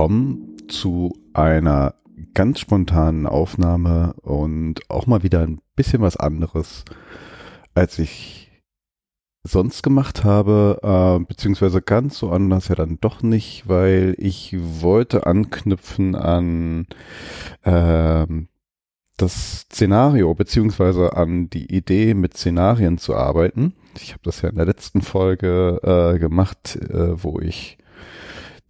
Willkommen zu einer ganz spontanen Aufnahme und auch mal wieder ein bisschen was anderes, als ich sonst gemacht habe, äh, beziehungsweise ganz so anders ja dann doch nicht, weil ich wollte anknüpfen an äh, das Szenario, beziehungsweise an die Idee, mit Szenarien zu arbeiten. Ich habe das ja in der letzten Folge äh, gemacht, äh, wo ich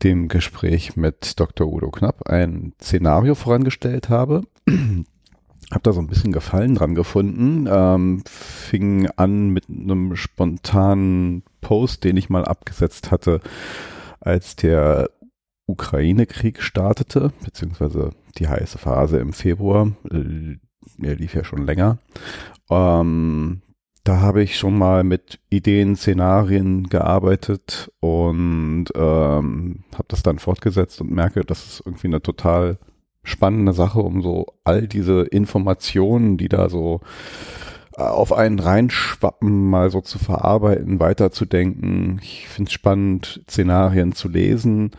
dem Gespräch mit Dr. Udo Knapp ein Szenario vorangestellt habe. Hab da so ein bisschen Gefallen dran gefunden. Ähm, fing an mit einem spontanen Post, den ich mal abgesetzt hatte, als der Ukraine-Krieg startete, beziehungsweise die heiße Phase im Februar. Äh, er lief ja schon länger. Ähm, da habe ich schon mal mit Ideen, Szenarien gearbeitet und ähm, habe das dann fortgesetzt und merke, das ist irgendwie eine total spannende Sache, um so all diese Informationen, die da so äh, auf einen reinschwappen, mal so zu verarbeiten, weiterzudenken. Ich finde es spannend, Szenarien zu lesen.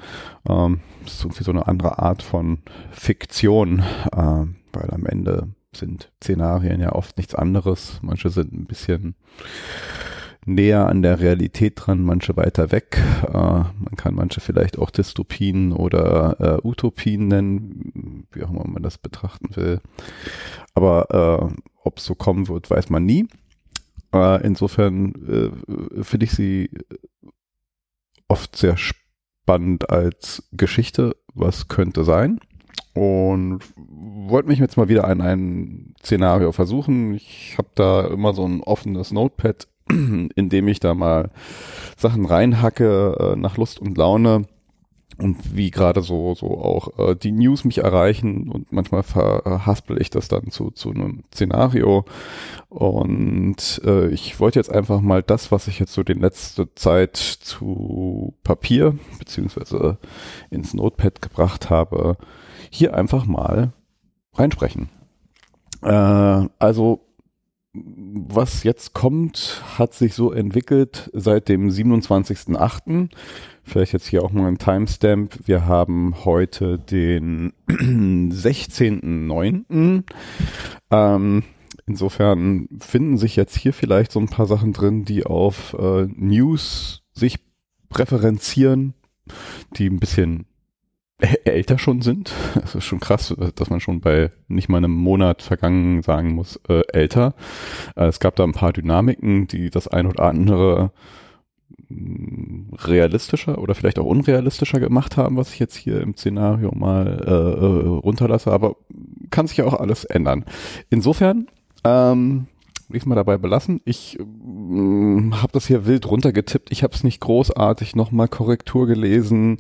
Ähm, das ist irgendwie so eine andere Art von Fiktion, äh, weil am Ende sind Szenarien ja oft nichts anderes. Manche sind ein bisschen näher an der Realität dran, manche weiter weg. Äh, man kann manche vielleicht auch Dystopien oder äh, Utopien nennen, wie auch immer man das betrachten will. Aber äh, ob es so kommen wird, weiß man nie. Äh, insofern äh, finde ich sie oft sehr spannend als Geschichte. Was könnte sein? Und wollte mich jetzt mal wieder an ein Szenario versuchen. Ich habe da immer so ein offenes Notepad, in dem ich da mal Sachen reinhacke äh, nach Lust und Laune und wie gerade so so auch äh, die News mich erreichen und manchmal verhaspel ich das dann zu zu einem Szenario und äh, ich wollte jetzt einfach mal das, was ich jetzt so die letzte Zeit zu Papier beziehungsweise ins Notepad gebracht habe, hier einfach mal reinsprechen. Äh, also was jetzt kommt, hat sich so entwickelt seit dem 27.08. Vielleicht jetzt hier auch mal ein Timestamp. Wir haben heute den 16.09. Ähm, insofern finden sich jetzt hier vielleicht so ein paar Sachen drin, die auf äh, News sich präferenzieren, die ein bisschen älter schon sind. Es ist schon krass, dass man schon bei nicht mal einem Monat vergangen sagen muss, äh, älter. Äh, es gab da ein paar Dynamiken, die das ein oder andere mm, realistischer oder vielleicht auch unrealistischer gemacht haben, was ich jetzt hier im Szenario mal äh, äh runterlasse, aber kann sich ja auch alles ändern. Insofern ähm, ich mal dabei belassen. Ich äh, habe das hier wild runtergetippt. Ich habe es nicht großartig nochmal Korrektur gelesen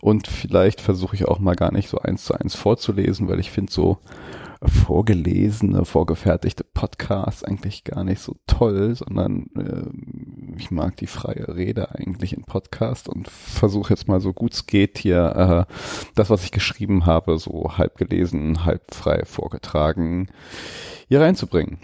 und vielleicht versuche ich auch mal gar nicht so eins zu eins vorzulesen, weil ich finde so vorgelesene, vorgefertigte Podcasts eigentlich gar nicht so toll, sondern äh, ich mag die freie Rede eigentlich in Podcast und versuche jetzt mal so gut es geht hier äh, das, was ich geschrieben habe, so halb gelesen, halb frei vorgetragen hier reinzubringen.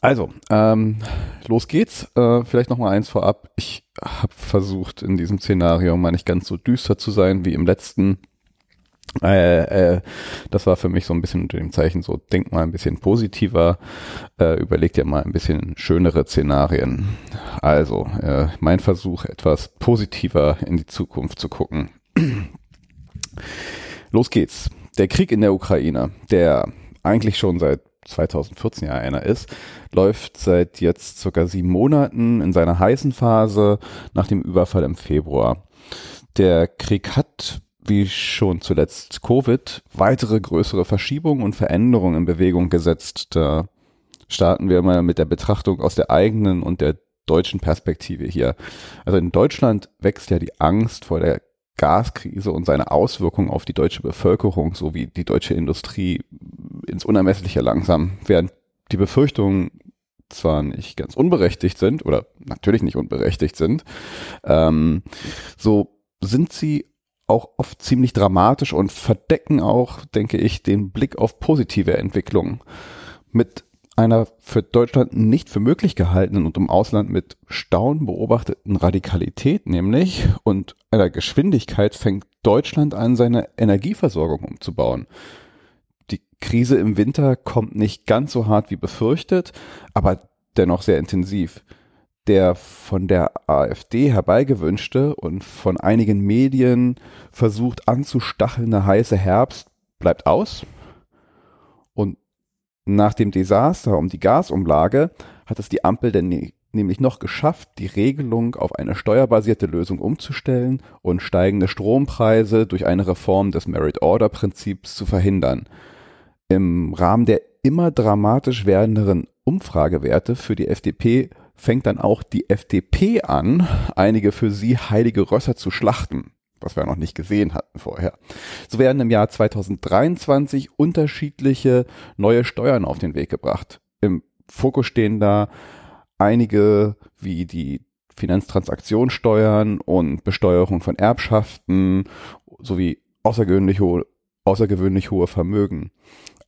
Also, ähm, los geht's. Äh, vielleicht noch mal eins vorab. Ich habe versucht, in diesem Szenario mal nicht ganz so düster zu sein wie im letzten. Äh, äh, das war für mich so ein bisschen unter dem Zeichen so, denk mal ein bisschen positiver, äh, überleg dir mal ein bisschen schönere Szenarien. Also, äh, mein Versuch, etwas positiver in die Zukunft zu gucken. Los geht's. Der Krieg in der Ukraine, der eigentlich schon seit 2014 ja einer ist, läuft seit jetzt circa sieben Monaten in seiner heißen Phase nach dem Überfall im Februar. Der Krieg hat wie schon zuletzt Covid, weitere größere Verschiebungen und Veränderungen in Bewegung gesetzt. Da starten wir mal mit der Betrachtung aus der eigenen und der deutschen Perspektive hier. Also in Deutschland wächst ja die Angst vor der Gaskrise und seine Auswirkungen auf die deutsche Bevölkerung sowie die deutsche Industrie ins Unermessliche langsam, während die Befürchtungen zwar nicht ganz unberechtigt sind oder natürlich nicht unberechtigt sind, ähm, so sind sie auch oft ziemlich dramatisch und verdecken auch, denke ich, den Blick auf positive Entwicklungen. Mit einer für Deutschland nicht für möglich gehaltenen und im Ausland mit Staunen beobachteten Radikalität nämlich und einer Geschwindigkeit fängt Deutschland an, seine Energieversorgung umzubauen. Die Krise im Winter kommt nicht ganz so hart wie befürchtet, aber dennoch sehr intensiv. Der von der AfD herbeigewünschte und von einigen Medien versucht anzustachelnde heiße Herbst bleibt aus. Nach dem Desaster um die Gasumlage hat es die Ampel denn ne, nämlich noch geschafft, die Regelung auf eine steuerbasierte Lösung umzustellen und steigende Strompreise durch eine Reform des Merit-Order-Prinzips zu verhindern. Im Rahmen der immer dramatisch werdenderen Umfragewerte für die FDP fängt dann auch die FDP an, einige für sie heilige Rösser zu schlachten was wir noch nicht gesehen hatten vorher. So werden im Jahr 2023 unterschiedliche neue Steuern auf den Weg gebracht. Im Fokus stehen da einige wie die Finanztransaktionssteuern und Besteuerung von Erbschaften sowie außergewöhnlich hohe, außergewöhnlich hohe Vermögen.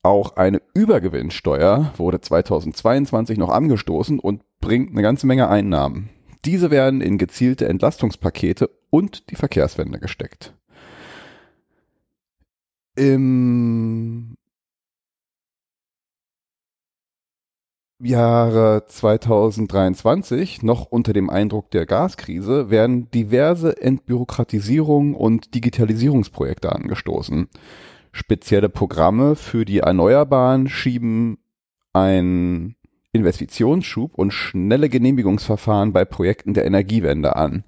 Auch eine Übergewinnsteuer wurde 2022 noch angestoßen und bringt eine ganze Menge Einnahmen. Diese werden in gezielte Entlastungspakete und die Verkehrswende gesteckt. Im Jahre 2023, noch unter dem Eindruck der Gaskrise, werden diverse Entbürokratisierung und Digitalisierungsprojekte angestoßen. Spezielle Programme für die Erneuerbaren schieben ein Investitionsschub und schnelle Genehmigungsverfahren bei Projekten der Energiewende an.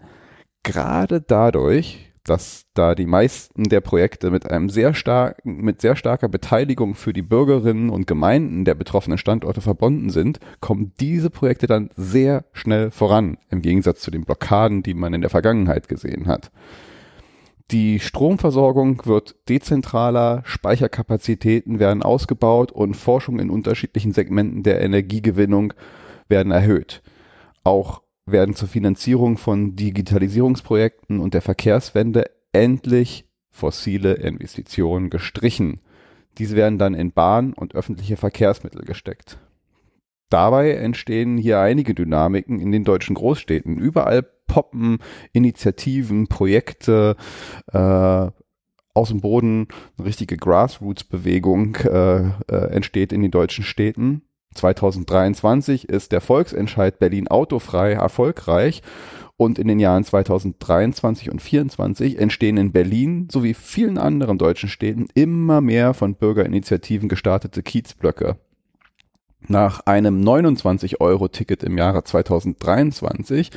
Gerade dadurch, dass da die meisten der Projekte mit einem sehr starken, mit sehr starker Beteiligung für die Bürgerinnen und Gemeinden der betroffenen Standorte verbunden sind, kommen diese Projekte dann sehr schnell voran, im Gegensatz zu den Blockaden, die man in der Vergangenheit gesehen hat. Die Stromversorgung wird dezentraler, Speicherkapazitäten werden ausgebaut und Forschung in unterschiedlichen Segmenten der Energiegewinnung werden erhöht. Auch werden zur Finanzierung von Digitalisierungsprojekten und der Verkehrswende endlich fossile Investitionen gestrichen. Diese werden dann in Bahn und öffentliche Verkehrsmittel gesteckt. Dabei entstehen hier einige Dynamiken in den deutschen Großstädten. Überall poppen Initiativen, Projekte äh, aus dem Boden, eine richtige Grassroots-Bewegung äh, äh, entsteht in den deutschen Städten. 2023 ist der Volksentscheid Berlin autofrei erfolgreich und in den Jahren 2023 und 2024 entstehen in Berlin sowie vielen anderen deutschen Städten immer mehr von Bürgerinitiativen gestartete Kiezblöcke. Nach einem 29-Euro-Ticket im Jahre 2023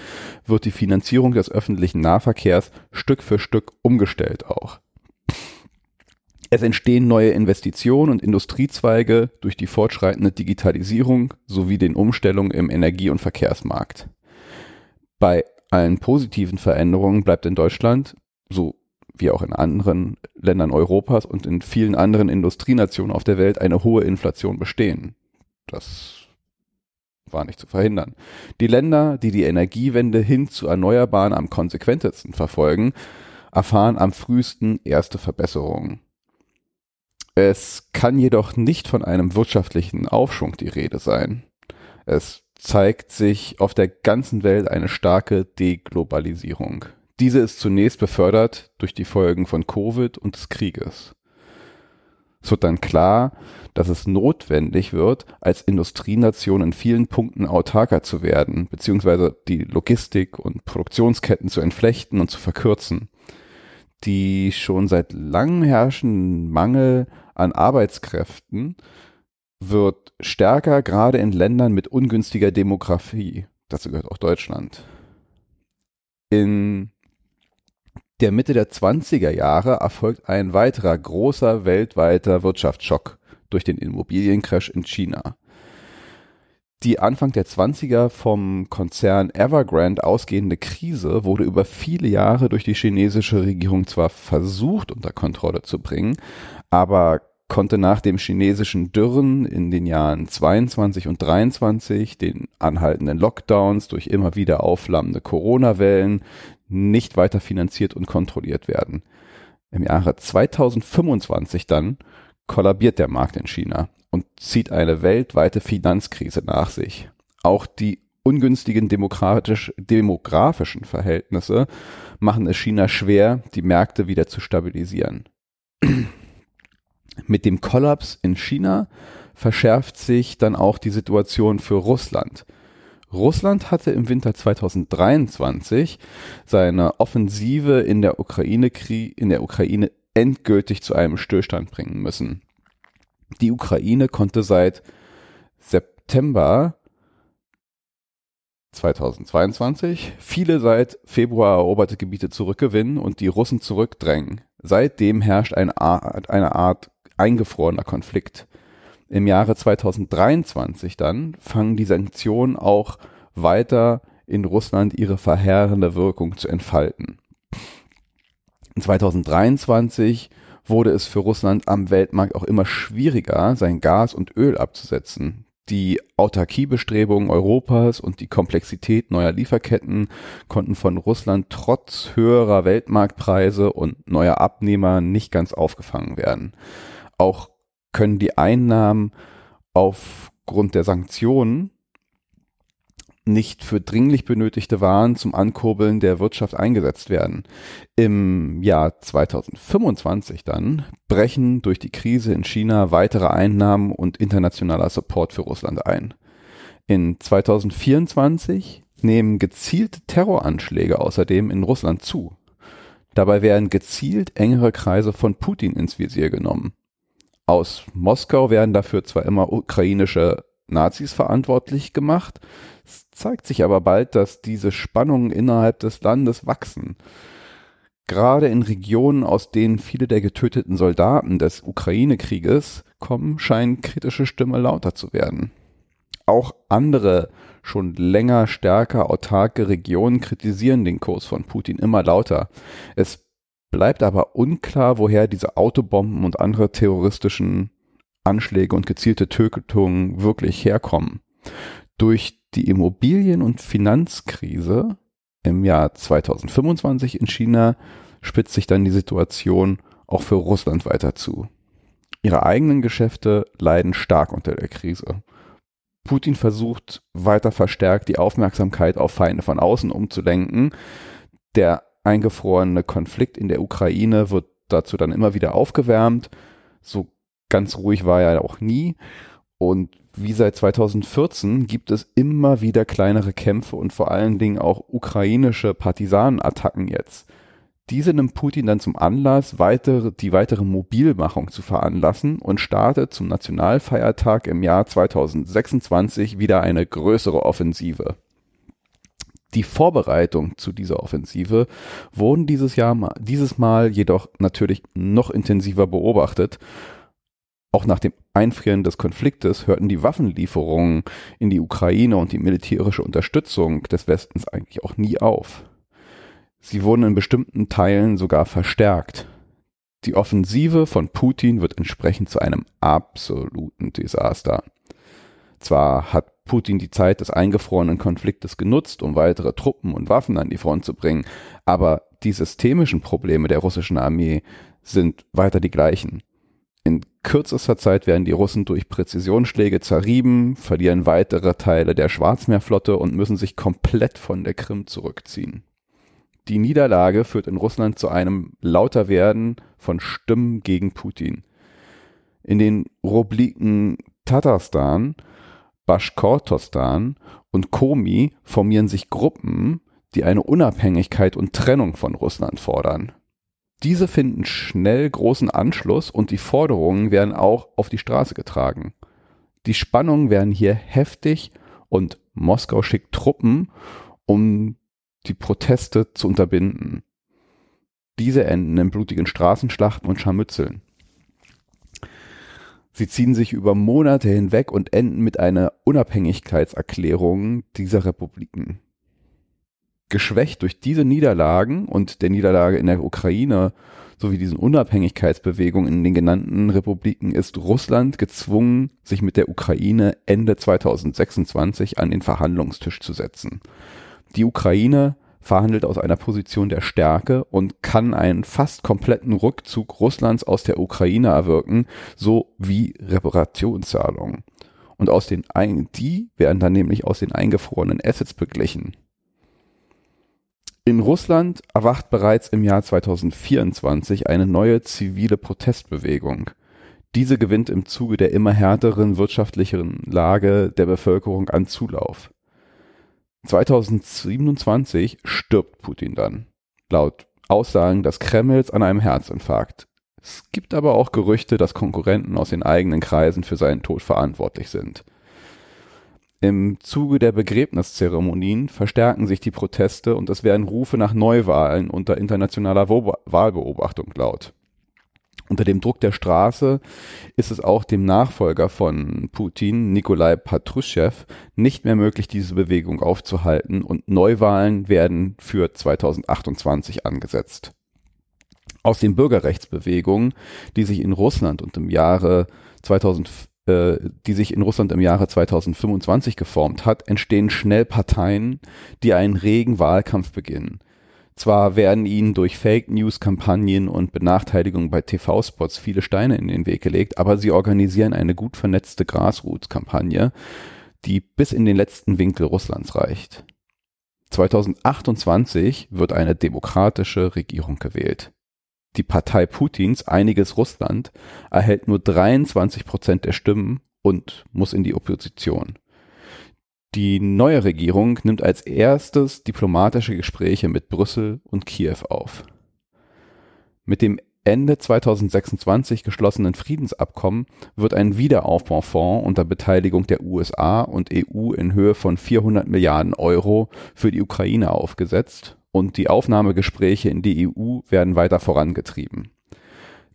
wird die Finanzierung des öffentlichen Nahverkehrs Stück für Stück umgestellt auch. Es entstehen neue Investitionen und Industriezweige durch die fortschreitende Digitalisierung sowie den Umstellungen im Energie- und Verkehrsmarkt. Bei allen positiven Veränderungen bleibt in Deutschland, so wie auch in anderen Ländern Europas und in vielen anderen Industrienationen auf der Welt, eine hohe Inflation bestehen. Das war nicht zu verhindern. Die Länder, die die Energiewende hin zu Erneuerbaren am konsequentesten verfolgen, erfahren am frühesten erste Verbesserungen. Es kann jedoch nicht von einem wirtschaftlichen Aufschwung die Rede sein. Es zeigt sich auf der ganzen Welt eine starke Deglobalisierung. Diese ist zunächst befördert durch die Folgen von Covid und des Krieges. Es wird dann klar, dass es notwendig wird, als Industrienation in vielen Punkten autarker zu werden, beziehungsweise die Logistik und Produktionsketten zu entflechten und zu verkürzen. Die schon seit langem herrschenden Mangel an Arbeitskräften wird stärker, gerade in Ländern mit ungünstiger Demografie. Dazu gehört auch Deutschland. In der Mitte der 20er Jahre erfolgt ein weiterer großer weltweiter Wirtschaftsschock durch den Immobiliencrash in China. Die Anfang der 20er vom Konzern Evergrande ausgehende Krise wurde über viele Jahre durch die chinesische Regierung zwar versucht unter Kontrolle zu bringen, aber konnte nach dem chinesischen Dürren in den Jahren 22 und 23, den anhaltenden Lockdowns durch immer wieder aufflammende Corona-Wellen nicht weiter finanziert und kontrolliert werden. Im Jahre 2025 dann kollabiert der Markt in China und zieht eine weltweite Finanzkrise nach sich. Auch die ungünstigen demografischen Verhältnisse machen es China schwer, die Märkte wieder zu stabilisieren. Mit dem Kollaps in China verschärft sich dann auch die Situation für Russland. Russland hatte im Winter 2023 seine Offensive in der Ukraine, in der Ukraine endgültig zu einem Stillstand bringen müssen. Die Ukraine konnte seit September 2022 viele seit Februar eroberte Gebiete zurückgewinnen und die Russen zurückdrängen. Seitdem herrscht eine Art, eine Art eingefrorener Konflikt. Im Jahre 2023 dann fangen die Sanktionen auch weiter in Russland ihre verheerende Wirkung zu entfalten. 2023 wurde es für Russland am Weltmarkt auch immer schwieriger, sein Gas und Öl abzusetzen. Die Autarkiebestrebungen Europas und die Komplexität neuer Lieferketten konnten von Russland trotz höherer Weltmarktpreise und neuer Abnehmer nicht ganz aufgefangen werden. Auch können die Einnahmen aufgrund der Sanktionen nicht für dringlich benötigte Waren zum Ankurbeln der Wirtschaft eingesetzt werden. Im Jahr 2025 dann brechen durch die Krise in China weitere Einnahmen und internationaler Support für Russland ein. In 2024 nehmen gezielte Terroranschläge außerdem in Russland zu. Dabei werden gezielt engere Kreise von Putin ins Visier genommen. Aus Moskau werden dafür zwar immer ukrainische Nazis verantwortlich gemacht, es zeigt sich aber bald, dass diese Spannungen innerhalb des Landes wachsen. Gerade in Regionen, aus denen viele der getöteten Soldaten des Ukraine-Krieges kommen, scheinen kritische Stimmen lauter zu werden. Auch andere, schon länger stärker autarke Regionen kritisieren den Kurs von Putin immer lauter. Es bleibt aber unklar, woher diese Autobomben und andere terroristischen Anschläge und gezielte Tötungen wirklich herkommen. Durch die Immobilien- und Finanzkrise im Jahr 2025 in China spitzt sich dann die Situation auch für Russland weiter zu. Ihre eigenen Geschäfte leiden stark unter der Krise. Putin versucht weiter verstärkt die Aufmerksamkeit auf Feinde von außen umzulenken. Der eingefrorene Konflikt in der Ukraine wird dazu dann immer wieder aufgewärmt. So ganz ruhig war er auch nie. Und wie seit 2014 gibt es immer wieder kleinere Kämpfe und vor allen Dingen auch ukrainische Partisanenattacken jetzt. Diese nimmt Putin dann zum Anlass, weitere, die weitere Mobilmachung zu veranlassen und startet zum Nationalfeiertag im Jahr 2026 wieder eine größere Offensive. Die Vorbereitung zu dieser Offensive wurden dieses Jahr, dieses Mal jedoch natürlich noch intensiver beobachtet auch nach dem Einfrieren des Konfliktes hörten die Waffenlieferungen in die Ukraine und die militärische Unterstützung des Westens eigentlich auch nie auf. Sie wurden in bestimmten Teilen sogar verstärkt. Die Offensive von Putin wird entsprechend zu einem absoluten Desaster. Zwar hat Putin die Zeit des eingefrorenen Konfliktes genutzt, um weitere Truppen und Waffen an die Front zu bringen, aber die systemischen Probleme der russischen Armee sind weiter die gleichen. In kürzester Zeit werden die Russen durch Präzisionsschläge zerrieben, verlieren weitere Teile der Schwarzmeerflotte und müssen sich komplett von der Krim zurückziehen. Die Niederlage führt in Russland zu einem Lauterwerden von Stimmen gegen Putin. In den Rubliken Tatarstan, Baschkortostan und Komi formieren sich Gruppen, die eine Unabhängigkeit und Trennung von Russland fordern. Diese finden schnell großen Anschluss und die Forderungen werden auch auf die Straße getragen. Die Spannungen werden hier heftig und Moskau schickt Truppen, um die Proteste zu unterbinden. Diese enden in blutigen Straßenschlachten und Scharmützeln. Sie ziehen sich über Monate hinweg und enden mit einer Unabhängigkeitserklärung dieser Republiken. Geschwächt durch diese Niederlagen und der Niederlage in der Ukraine sowie diesen Unabhängigkeitsbewegungen in den genannten Republiken ist Russland gezwungen, sich mit der Ukraine Ende 2026 an den Verhandlungstisch zu setzen. Die Ukraine verhandelt aus einer Position der Stärke und kann einen fast kompletten Rückzug Russlands aus der Ukraine erwirken, so wie Reparationszahlungen. Und aus den ein die werden dann nämlich aus den eingefrorenen Assets beglichen. In Russland erwacht bereits im Jahr 2024 eine neue zivile Protestbewegung. Diese gewinnt im Zuge der immer härteren wirtschaftlichen Lage der Bevölkerung an Zulauf. 2027 stirbt Putin dann, laut Aussagen des Kremls an einem Herzinfarkt. Es gibt aber auch Gerüchte, dass Konkurrenten aus den eigenen Kreisen für seinen Tod verantwortlich sind. Im Zuge der Begräbniszeremonien verstärken sich die Proteste und es werden Rufe nach Neuwahlen unter internationaler Wahlbeobachtung laut. Unter dem Druck der Straße ist es auch dem Nachfolger von Putin, Nikolai Patruschew, nicht mehr möglich, diese Bewegung aufzuhalten und Neuwahlen werden für 2028 angesetzt. Aus den Bürgerrechtsbewegungen, die sich in Russland und im Jahre 2000, äh, die sich in Russland im Jahre 2025 geformt hat, entstehen schnell Parteien, die einen regen Wahlkampf beginnen. Zwar werden ihnen durch Fake News Kampagnen und Benachteiligungen bei TV-Spots viele Steine in den Weg gelegt, aber sie organisieren eine gut vernetzte Grassroots-Kampagne, die bis in den letzten Winkel Russlands reicht. 2028 wird eine demokratische Regierung gewählt. Die Partei Putins Einiges Russland erhält nur 23 Prozent der Stimmen und muss in die Opposition. Die neue Regierung nimmt als erstes diplomatische Gespräche mit Brüssel und Kiew auf. Mit dem Ende 2026 geschlossenen Friedensabkommen wird ein Wiederaufbaufonds unter Beteiligung der USA und EU in Höhe von 400 Milliarden Euro für die Ukraine aufgesetzt und die Aufnahmegespräche in die EU werden weiter vorangetrieben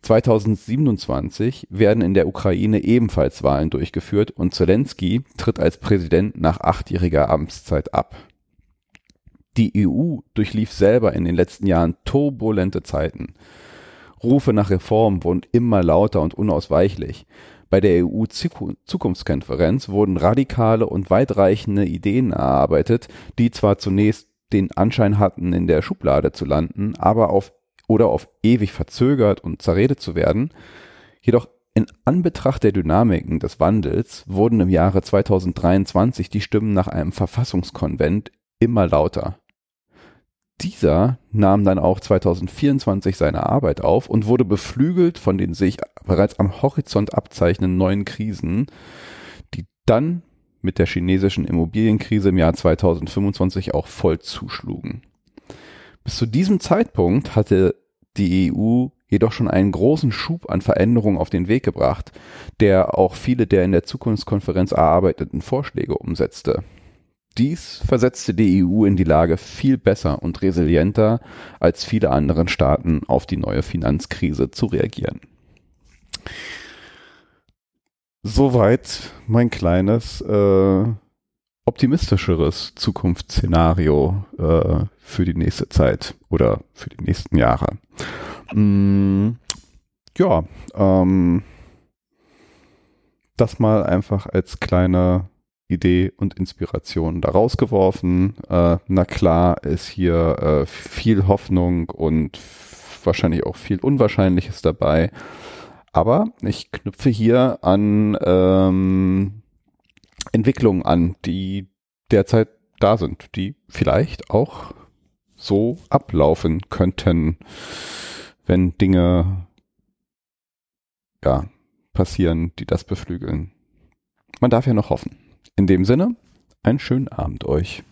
2027 werden in der Ukraine ebenfalls Wahlen durchgeführt und Zelensky tritt als Präsident nach achtjähriger Amtszeit ab. Die EU durchlief selber in den letzten Jahren turbulente Zeiten. Rufe nach Reform wurden immer lauter und unausweichlich. Bei der EU-Zukunftskonferenz wurden radikale und weitreichende Ideen erarbeitet, die zwar zunächst den Anschein hatten, in der Schublade zu landen, aber auf oder auf ewig verzögert und zerredet zu werden. Jedoch in Anbetracht der Dynamiken des Wandels wurden im Jahre 2023 die Stimmen nach einem Verfassungskonvent immer lauter. Dieser nahm dann auch 2024 seine Arbeit auf und wurde beflügelt von den sich bereits am Horizont abzeichnenden neuen Krisen, die dann mit der chinesischen Immobilienkrise im Jahr 2025 auch voll zuschlugen. Bis zu diesem Zeitpunkt hatte die EU jedoch schon einen großen Schub an Veränderungen auf den Weg gebracht, der auch viele der in der Zukunftskonferenz erarbeiteten Vorschläge umsetzte. Dies versetzte die EU in die Lage, viel besser und resilienter als viele anderen Staaten auf die neue Finanzkrise zu reagieren. Soweit mein kleines äh, optimistischeres Zukunftsszenario äh, für die nächste Zeit oder für die nächsten Jahre. Mm, ja, ähm, das mal einfach als kleine Idee und Inspiration da rausgeworfen. Äh, na klar ist hier äh, viel Hoffnung und wahrscheinlich auch viel Unwahrscheinliches dabei. Aber ich knüpfe hier an ähm, Entwicklungen an, die derzeit da sind, die vielleicht auch so ablaufen könnten, wenn Dinge ja passieren, die das beflügeln. Man darf ja noch hoffen. In dem Sinne, einen schönen Abend euch.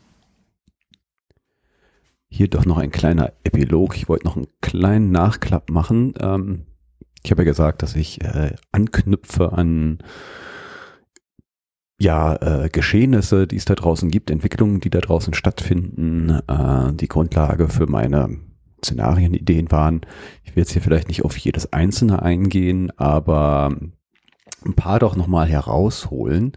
Hier doch noch ein kleiner Epilog. Ich wollte noch einen kleinen Nachklapp machen. Ähm, ich habe ja gesagt, dass ich äh, anknüpfe an ja, äh, Geschehnisse, die es da draußen gibt, Entwicklungen, die da draußen stattfinden, äh, die Grundlage für meine Szenarienideen waren. Ich will jetzt hier vielleicht nicht auf jedes einzelne eingehen, aber ein paar doch nochmal herausholen.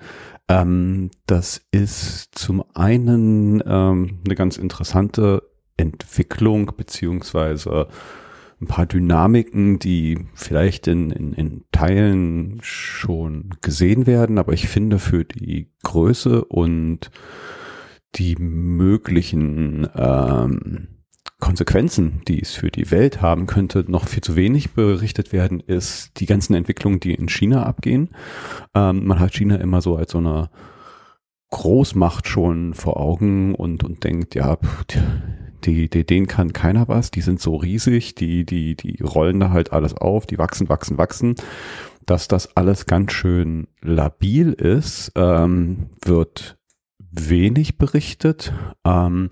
Ähm, das ist zum einen ähm, eine ganz interessante Entwicklung beziehungsweise ein paar Dynamiken, die vielleicht in, in, in Teilen schon gesehen werden, aber ich finde für die Größe und die möglichen ähm, Konsequenzen, die es für die Welt haben könnte, noch viel zu wenig berichtet werden, ist die ganzen Entwicklungen, die in China abgehen. Ähm, man hat China immer so als so eine Großmacht schon vor Augen und, und denkt, ja, die, die, denen kann keiner was, die sind so riesig, die, die, die rollen da halt alles auf, die wachsen, wachsen, wachsen. Dass das alles ganz schön labil ist, ähm, wird wenig berichtet. Ähm,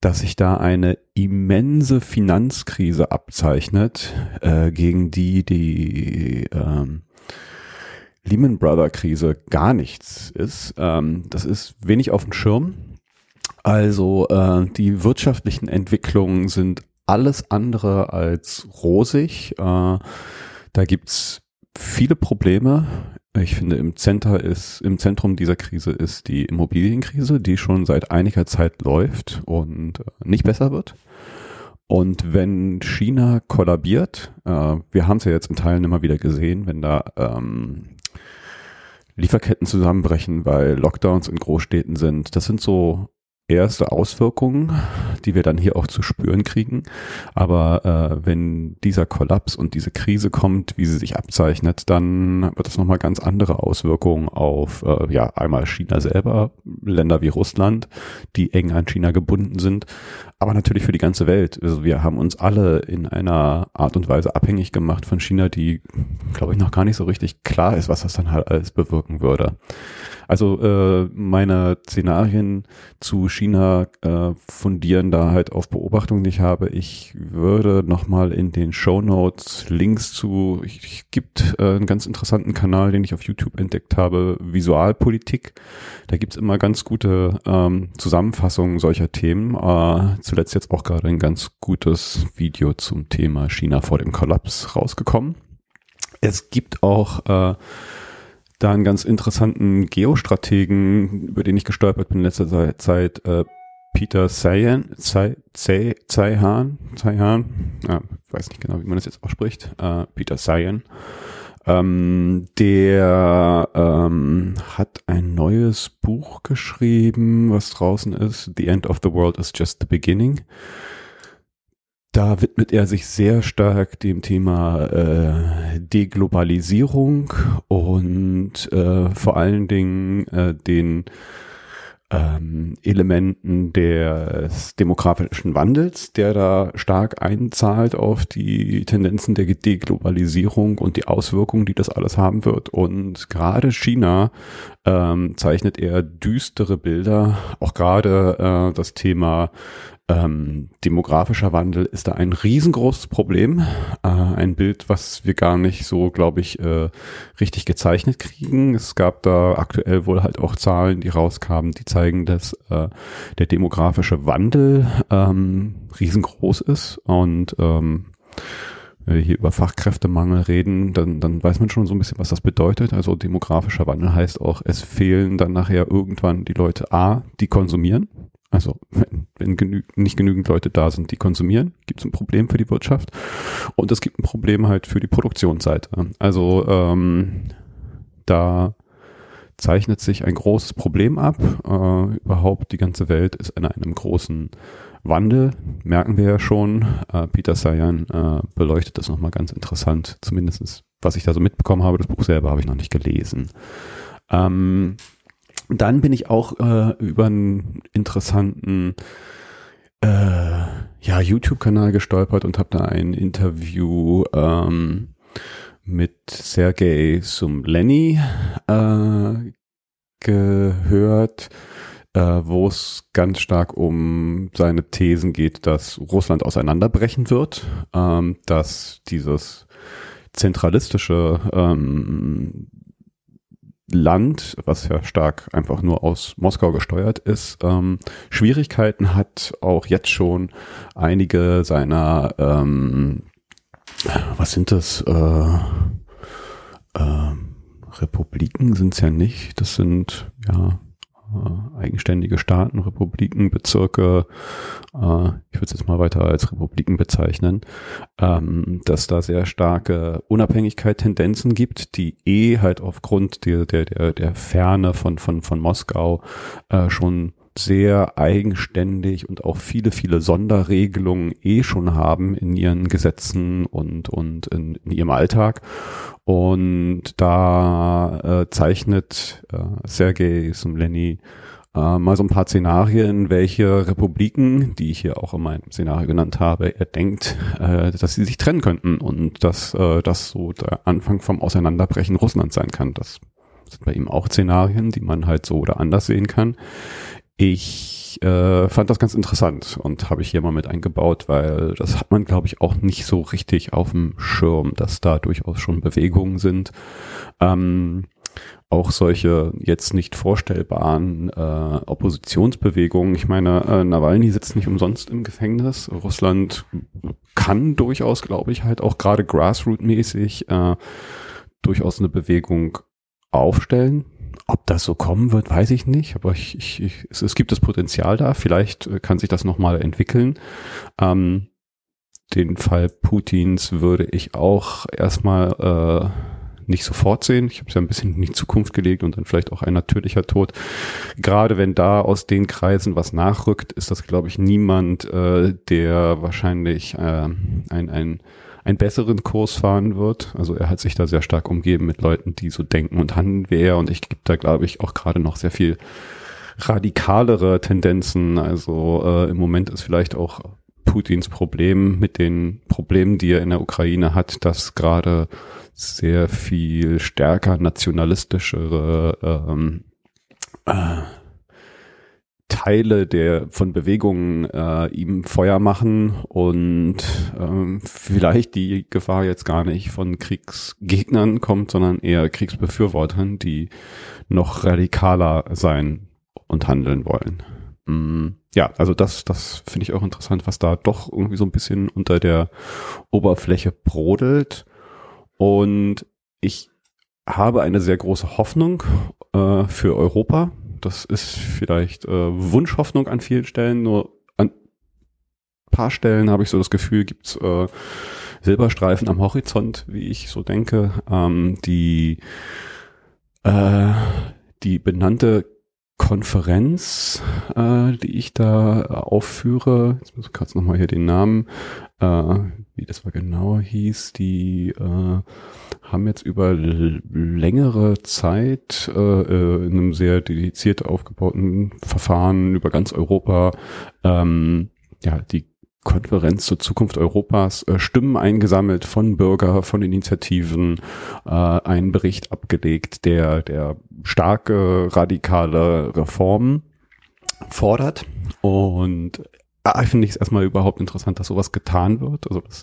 dass sich da eine immense Finanzkrise abzeichnet, äh, gegen die die ähm, Lehman Brother Krise gar nichts ist. Ähm, das ist wenig auf dem Schirm. Also äh, die wirtschaftlichen Entwicklungen sind alles andere als rosig. Äh, da gibt's viele Probleme. Ich finde, im Center ist, im Zentrum dieser Krise ist die Immobilienkrise, die schon seit einiger Zeit läuft und äh, nicht besser wird. Und wenn China kollabiert, äh, wir haben es ja jetzt in Teilen immer wieder gesehen, wenn da ähm, Lieferketten zusammenbrechen, weil Lockdowns in Großstädten sind, das sind so erste Auswirkungen, die wir dann hier auch zu spüren kriegen. Aber äh, wenn dieser Kollaps und diese Krise kommt, wie sie sich abzeichnet, dann wird es nochmal ganz andere Auswirkungen auf äh, ja einmal China selber, Länder wie Russland, die eng an China gebunden sind, aber natürlich für die ganze Welt. Also wir haben uns alle in einer Art und Weise abhängig gemacht von China, die, glaube ich, noch gar nicht so richtig klar ist, was das dann halt alles bewirken würde. Also äh, meine Szenarien zu China äh, fundieren da halt auf Beobachtungen, die ich habe. Ich würde nochmal in den Show Notes Links zu, ich, ich gibt äh, einen ganz interessanten Kanal, den ich auf YouTube entdeckt habe, Visualpolitik. Da gibt's immer ganz gute ähm, Zusammenfassungen solcher Themen. Äh, zuletzt jetzt auch gerade ein ganz gutes Video zum Thema China vor dem Kollaps rausgekommen. Es gibt auch äh, da einen ganz interessanten Geostrategen, über den ich gestolpert bin in letzter Zeit, äh, Peter Zeihan, Zeihan, Zeihan, ja, weiß nicht genau, wie man das jetzt ausspricht, äh, Peter Zeihan, ähm, der ähm, hat ein neues Buch geschrieben, was draußen ist, The End of the World is Just the Beginning da widmet er sich sehr stark dem Thema äh, Deglobalisierung und äh, vor allen Dingen äh, den ähm, Elementen des demografischen Wandels, der da stark einzahlt auf die Tendenzen der Deglobalisierung und die Auswirkungen, die das alles haben wird. Und gerade China ähm, zeichnet er düstere Bilder, auch gerade äh, das Thema ähm, demografischer Wandel ist da ein riesengroßes Problem. Äh, ein Bild, was wir gar nicht so, glaube ich, äh, richtig gezeichnet kriegen. Es gab da aktuell wohl halt auch Zahlen, die rauskamen, die zeigen, dass äh, der demografische Wandel ähm, riesengroß ist und ähm, wenn wir hier über Fachkräftemangel reden, dann, dann weiß man schon so ein bisschen, was das bedeutet. Also demografischer Wandel heißt auch, es fehlen dann nachher irgendwann die Leute A, die konsumieren, also wenn, wenn genü nicht genügend Leute da sind, die konsumieren, gibt es ein Problem für die Wirtschaft und es gibt ein Problem halt für die Produktionsseite. Also ähm, da zeichnet sich ein großes Problem ab. Äh, überhaupt die ganze Welt ist in einem großen Wandel, merken wir ja schon. Äh, Peter Sayan äh, beleuchtet das nochmal ganz interessant, zumindestens was ich da so mitbekommen habe. Das Buch selber habe ich noch nicht gelesen. Ähm, dann bin ich auch äh, über einen interessanten äh, ja, YouTube-Kanal gestolpert und habe da ein Interview ähm, mit Sergei Sumleni äh, gehört, äh, wo es ganz stark um seine Thesen geht, dass Russland auseinanderbrechen wird, ähm, dass dieses zentralistische ähm, Land, was ja stark einfach nur aus Moskau gesteuert ist, ähm, Schwierigkeiten hat, auch jetzt schon einige seiner, ähm, was sind das, äh, äh, Republiken sind es ja nicht, das sind ja eigenständige Staaten, Republiken, Bezirke, äh, ich würde es jetzt mal weiter als Republiken bezeichnen, ähm, dass da sehr starke Unabhängigkeit, Tendenzen gibt, die eh halt aufgrund der, der, der, der Ferne von, von, von Moskau äh, schon sehr eigenständig und auch viele, viele Sonderregelungen eh schon haben in ihren Gesetzen und, und in, in ihrem Alltag. Und da äh, zeichnet äh, Sergei Sumleni äh, mal so ein paar Szenarien, welche Republiken, die ich hier auch in meinem Szenario genannt habe, er denkt, äh, dass sie sich trennen könnten und dass äh, das so der Anfang vom Auseinanderbrechen Russlands sein kann. Das sind bei ihm auch Szenarien, die man halt so oder anders sehen kann. Ich äh, fand das ganz interessant und habe ich hier mal mit eingebaut, weil das hat man, glaube ich, auch nicht so richtig auf dem Schirm, dass da durchaus schon Bewegungen sind. Ähm, auch solche jetzt nicht vorstellbaren äh, Oppositionsbewegungen. Ich meine, äh, Nawalny sitzt nicht umsonst im Gefängnis. Russland kann durchaus, glaube ich, halt auch gerade grassroot-mäßig äh, durchaus eine Bewegung aufstellen. Ob das so kommen wird, weiß ich nicht, aber ich, ich, ich, es, es gibt das Potenzial da. Vielleicht äh, kann sich das nochmal entwickeln. Ähm, den Fall Putins würde ich auch erstmal äh, nicht sofort sehen. Ich habe es ja ein bisschen in die Zukunft gelegt und dann vielleicht auch ein natürlicher Tod. Gerade wenn da aus den Kreisen was nachrückt, ist das, glaube ich, niemand, äh, der wahrscheinlich äh, ein, ein einen besseren Kurs fahren wird. Also er hat sich da sehr stark umgeben mit Leuten, die so denken und handeln wie er. Und ich gibt da, glaube ich, auch gerade noch sehr viel radikalere Tendenzen. Also äh, im Moment ist vielleicht auch Putins Problem mit den Problemen, die er in der Ukraine hat, dass gerade sehr viel stärker nationalistischere ähm, äh, Teile der von Bewegungen äh, ihm Feuer machen und ähm, vielleicht die Gefahr jetzt gar nicht von Kriegsgegnern kommt, sondern eher Kriegsbefürwortern, die noch radikaler sein und handeln wollen. Mm, ja, also das, das finde ich auch interessant, was da doch irgendwie so ein bisschen unter der Oberfläche brodelt. Und ich habe eine sehr große Hoffnung äh, für Europa, das ist vielleicht äh, Wunschhoffnung an vielen Stellen, nur an paar Stellen habe ich so das Gefühl, gibt's äh, Silberstreifen am Horizont, wie ich so denke. Ähm, die, äh, die benannte Konferenz, äh, die ich da aufführe, jetzt muss ich kurz nochmal hier den Namen, äh, wie das war genauer hieß, die äh, haben jetzt über längere Zeit äh, äh, in einem sehr dediziert aufgebauten Verfahren über ganz Europa ähm, ja die Konferenz zur Zukunft Europas äh, Stimmen eingesammelt von Bürger, von Initiativen, äh, einen Bericht abgelegt, der der starke radikale Reformen fordert. Und äh, finde ich es erstmal überhaupt interessant, dass sowas getan wird. Also das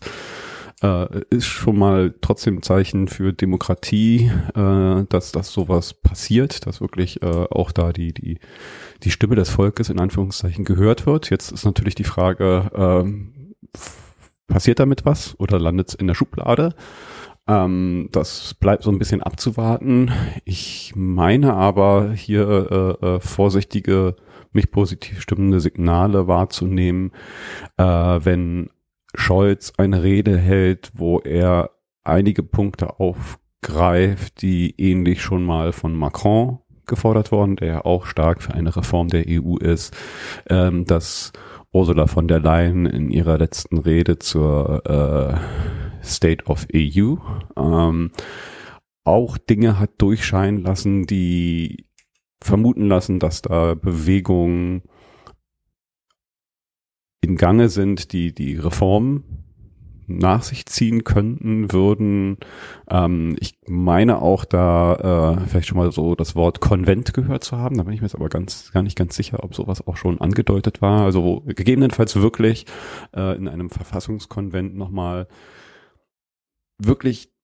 äh, ist schon mal trotzdem ein Zeichen für Demokratie, äh, dass das sowas passiert, dass wirklich äh, auch da die, die, die Stimme des Volkes in Anführungszeichen gehört wird. Jetzt ist natürlich die Frage, ähm, passiert damit was oder landet es in der Schublade? Ähm, das bleibt so ein bisschen abzuwarten. Ich meine aber hier äh, äh, vorsichtige, mich positiv stimmende Signale wahrzunehmen, äh, wenn Scholz eine Rede hält, wo er einige Punkte aufgreift, die ähnlich schon mal von Macron gefordert worden, der auch stark für eine Reform der EU ist, ähm, dass Ursula von der Leyen in ihrer letzten Rede zur äh, State of EU ähm, auch Dinge hat durchscheinen lassen, die vermuten lassen, dass da Bewegungen in Gange sind, die die Reform nach sich ziehen könnten, würden. Ähm, ich meine auch da äh, vielleicht schon mal so das Wort Konvent gehört zu haben. Da bin ich mir jetzt aber ganz gar nicht ganz sicher, ob sowas auch schon angedeutet war. Also gegebenenfalls wirklich äh, in einem Verfassungskonvent nochmal wirklich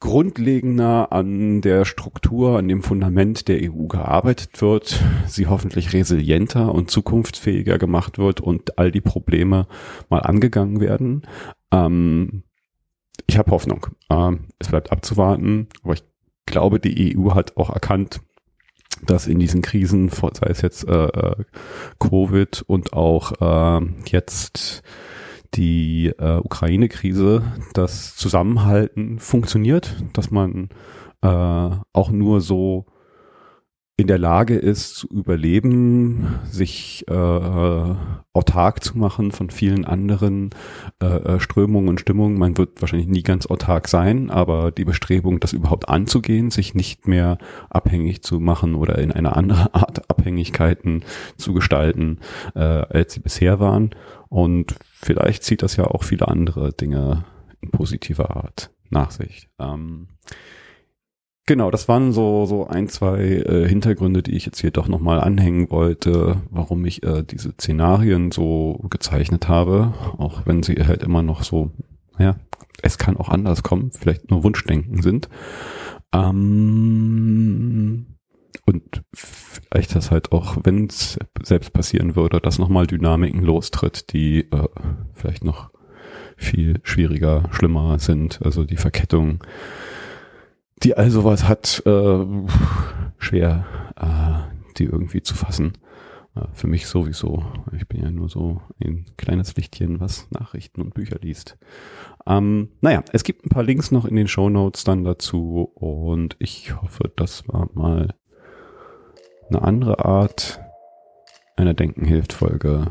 grundlegender an der Struktur, an dem Fundament der EU gearbeitet wird, sie hoffentlich resilienter und zukunftsfähiger gemacht wird und all die Probleme mal angegangen werden. Ähm, ich habe Hoffnung. Ähm, es bleibt abzuwarten, aber ich glaube, die EU hat auch erkannt, dass in diesen Krisen, sei es jetzt äh, äh Covid und auch äh, jetzt die äh, Ukraine-Krise, das Zusammenhalten funktioniert, dass man äh, auch nur so in der Lage ist zu überleben, sich äh, autark zu machen von vielen anderen äh, äh, Strömungen und Stimmungen. Man wird wahrscheinlich nie ganz autark sein, aber die Bestrebung, das überhaupt anzugehen, sich nicht mehr abhängig zu machen oder in eine andere Art Abhängigkeiten zu gestalten, äh, als sie bisher waren. Und vielleicht zieht das ja auch viele andere Dinge in positiver Art nach sich. Ähm, Genau, das waren so, so ein, zwei äh, Hintergründe, die ich jetzt hier doch nochmal anhängen wollte, warum ich äh, diese Szenarien so gezeichnet habe, auch wenn sie halt immer noch so, ja, es kann auch anders kommen, vielleicht nur Wunschdenken sind. Ähm, und vielleicht das halt auch, wenn es selbst passieren würde, dass nochmal Dynamiken lostritt, die äh, vielleicht noch viel schwieriger, schlimmer sind, also die Verkettung die all sowas hat, äh, schwer, äh, die irgendwie zu fassen. Äh, für mich sowieso. Ich bin ja nur so ein kleines Lichtchen, was Nachrichten und Bücher liest. Ähm, naja, es gibt ein paar Links noch in den Show Notes dann dazu und ich hoffe, das war mal eine andere Art einer Denken hilft Folge,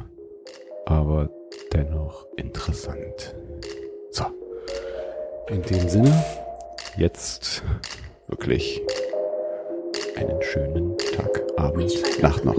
aber dennoch interessant. So. In dem Sinne, jetzt wirklich einen schönen Tag, Abend, Nacht noch.